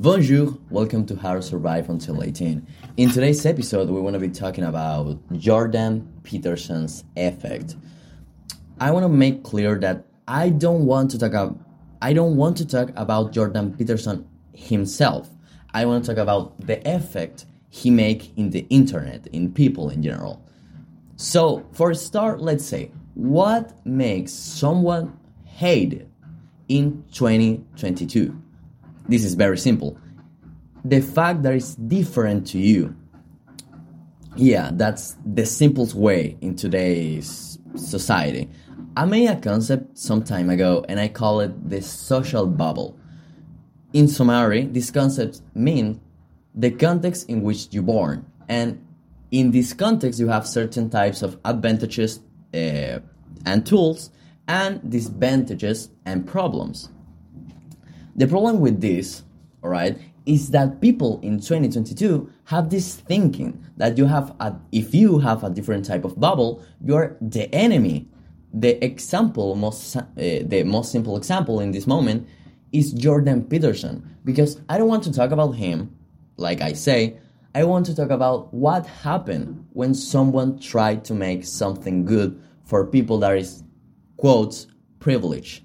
Bonjour, welcome to How to Survive Until 18. In today's episode, we want to be talking about Jordan Peterson's effect. I want to make clear that I don't want to talk about I don't want to talk about Jordan Peterson himself. I want to talk about the effect he make in the internet, in people in general. So, for a start, let's say, what makes someone hated in 2022? This is very simple. The fact that it's different to you. Yeah, that's the simplest way in today's society. I made a concept some time ago and I call it the social bubble. In summary, these concepts mean the context in which you're born. And in this context, you have certain types of advantages uh, and tools and disadvantages and problems. The problem with this, all right, is that people in 2022 have this thinking that you have a, if you have a different type of bubble, you're the enemy. The example, most uh, the most simple example in this moment is Jordan Peterson because I don't want to talk about him, like I say, I want to talk about what happened when someone tried to make something good for people that is quotes privilege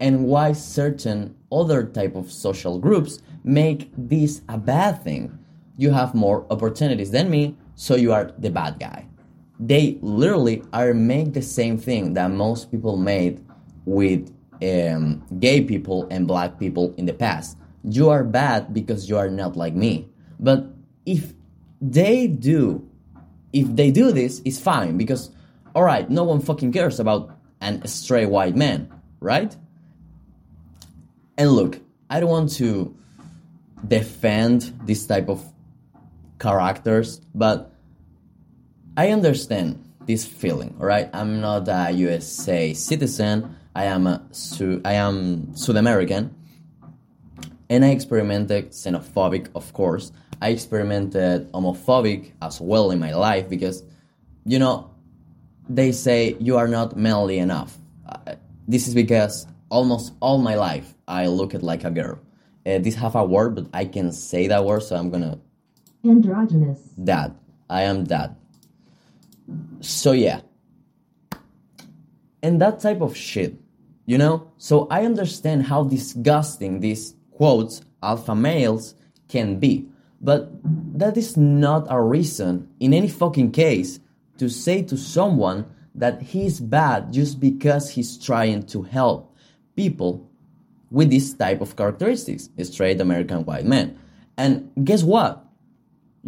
and why certain other type of social groups make this a bad thing. You have more opportunities than me, so you are the bad guy. They literally are make the same thing that most people made with um, gay people and black people in the past. You are bad because you are not like me. But if they do, if they do this, it's fine because, all right, no one fucking cares about an stray white man, right? And look, I don't want to defend this type of characters, but I understand this feeling, right? I'm not a USA citizen. I am a Su- I am South American, and I experimented xenophobic, of course. I experimented homophobic as well in my life because, you know, they say you are not manly enough. Uh, this is because almost all my life I look it like a girl. Uh, this have a word, but I can say that word, so I'm gonna. Androgynous. That I am that. So yeah. And that type of shit, you know. So I understand how disgusting these quotes alpha males can be, but that is not a reason in any fucking case to say to someone that he's bad just because he's trying to help people with this type of characteristics, straight American white men. And guess what?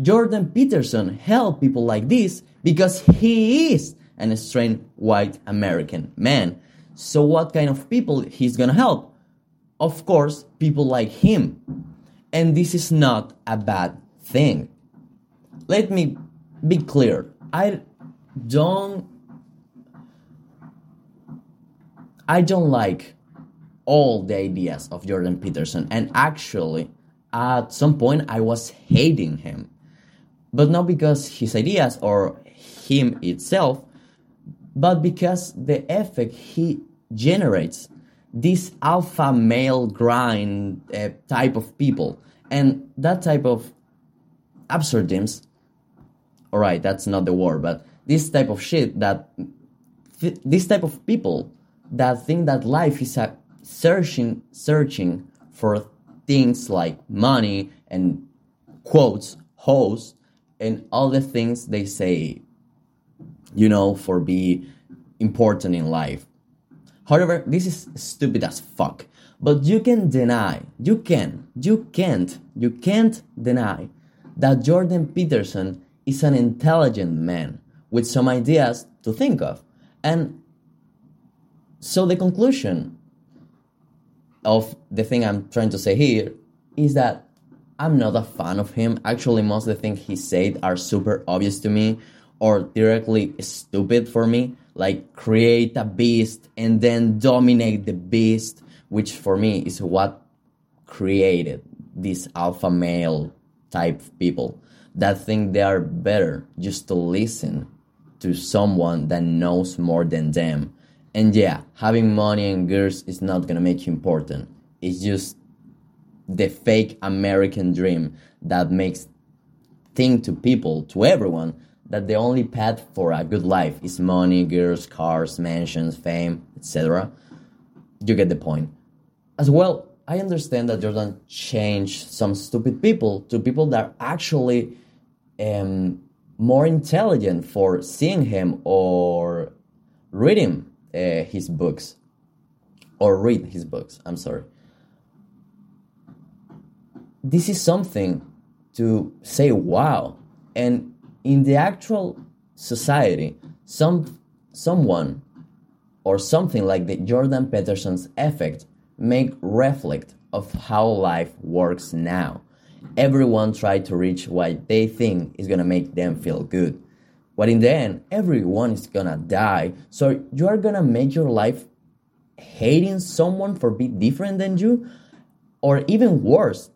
Jordan Peterson helped people like this because he is an straight white American man. So what kind of people he's gonna help? Of course, people like him. And this is not a bad thing. Let me be clear. I don't I don't like all the ideas of Jordan Peterson and actually at some point I was hating him. But not because his ideas or him itself, but because the effect he generates this alpha male grind uh, type of people and that type of absurdisms all right that's not the word but this type of shit that th- this type of people that think that life is a searching searching for things like money and quotes hoes and all the things they say you know for be important in life. However this is stupid as fuck. But you can deny you can you can't you can't deny that jordan peterson is an intelligent man with some ideas to think of. And so the conclusion of the thing I'm trying to say here is that I'm not a fan of him. Actually, most of the things he said are super obvious to me or directly stupid for me. Like create a beast and then dominate the beast, which for me is what created these alpha male type people that think they are better just to listen to someone that knows more than them and yeah, having money and girls is not gonna make you important. It's just the fake American dream that makes think to people, to everyone, that the only path for a good life is money, girls, cars, mansions, fame, etc. You get the point. As well, I understand that Jordan changed some stupid people to people that are actually um, more intelligent for seeing him or reading uh, his books or read his books. I'm sorry. This is something to say wow. And in the actual society, some someone or something like the Jordan Peterson's effect make reflect of how life works now. Everyone try to reach what they think is gonna make them feel good. But in the end, everyone is gonna die. So you are gonna make your life hating someone for being different than you, or even worse,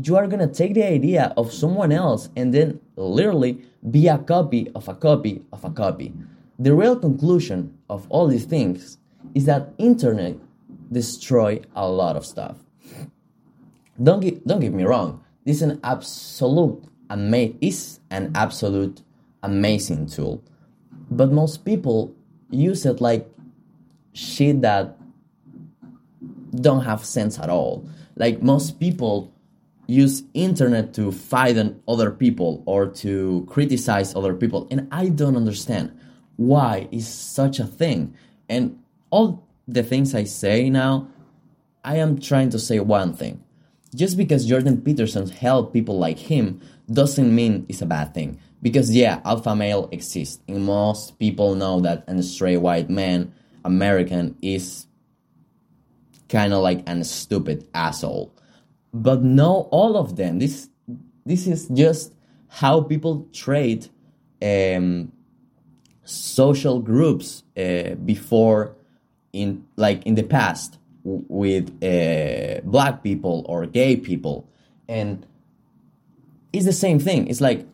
you are gonna take the idea of someone else and then literally be a copy of a copy of a copy. The real conclusion of all these things is that internet destroy a lot of stuff. Don't get, don't get me wrong. This is an absolute ama- is an absolute amazing tool, but most people use it like shit that don't have sense at all. Like most people use internet to fight other people or to criticize other people and I don't understand why is such a thing. And all the things I say now, I am trying to say one thing. Just because Jordan Peterson helped people like him doesn't mean it's a bad thing. Because yeah, alpha male exists, and most people know that an straight white man, American, is kind of like an stupid asshole. But no, all of them. This this is just how people trade um, social groups uh, before in like in the past with uh, black people or gay people and it's the same thing it's like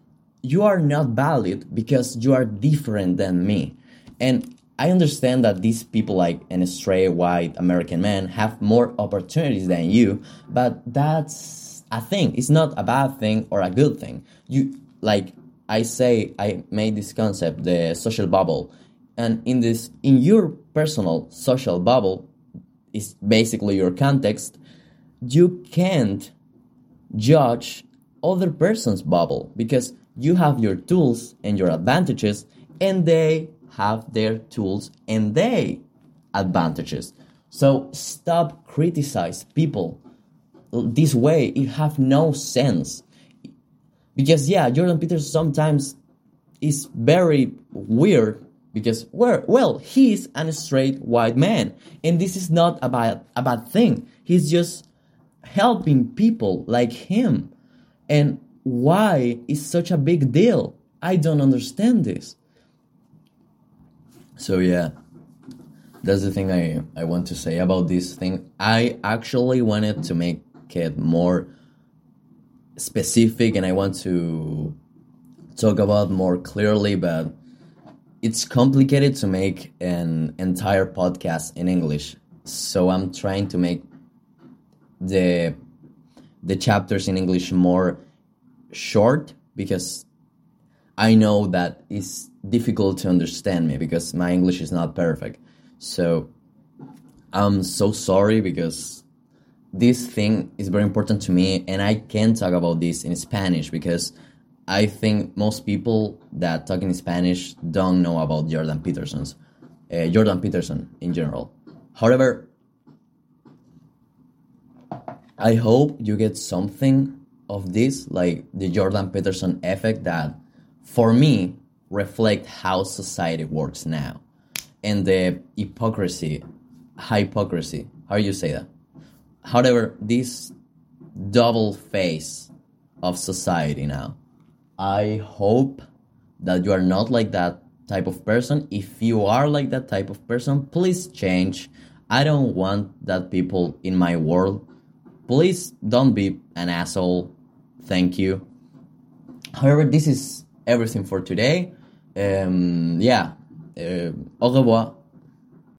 you are not valid because you are different than me. And i understand that these people like an straight white american man have more opportunities than you but that's a thing. It's not a bad thing or a good thing. You like i say i made this concept the social bubble. And in this in your personal social bubble is basically your context, you can't judge other person's bubble because you have your tools and your advantages and they have their tools and they advantages. So stop criticize people this way. It have no sense. Because yeah, Jordan Peters sometimes is very weird because well, well he's a straight white man and this is not a bad, a bad thing he's just helping people like him and why is such a big deal? I don't understand this. So yeah that's the thing i i want to say about this thing. I actually wanted to make it more specific and i want to talk about more clearly but it's complicated to make an entire podcast in English. So I'm trying to make the the chapters in English more short because I know that it's difficult to understand me because my English is not perfect. So I'm so sorry because this thing is very important to me and I can't talk about this in Spanish because I think most people that talk in Spanish don't know about Jordan Peterson's uh, Jordan Peterson in general. However, I hope you get something of this, like the Jordan Peterson effect, that for me reflect how society works now, and the hypocrisy, hypocrisy. How do you say that? However, this double face of society now I hope that you are not like that type of person. If you are like that type of person, please change. I don't want that people in my world. Please don't be an asshole. Thank you. However, this is everything for today. Um, yeah. Uh, au revoir.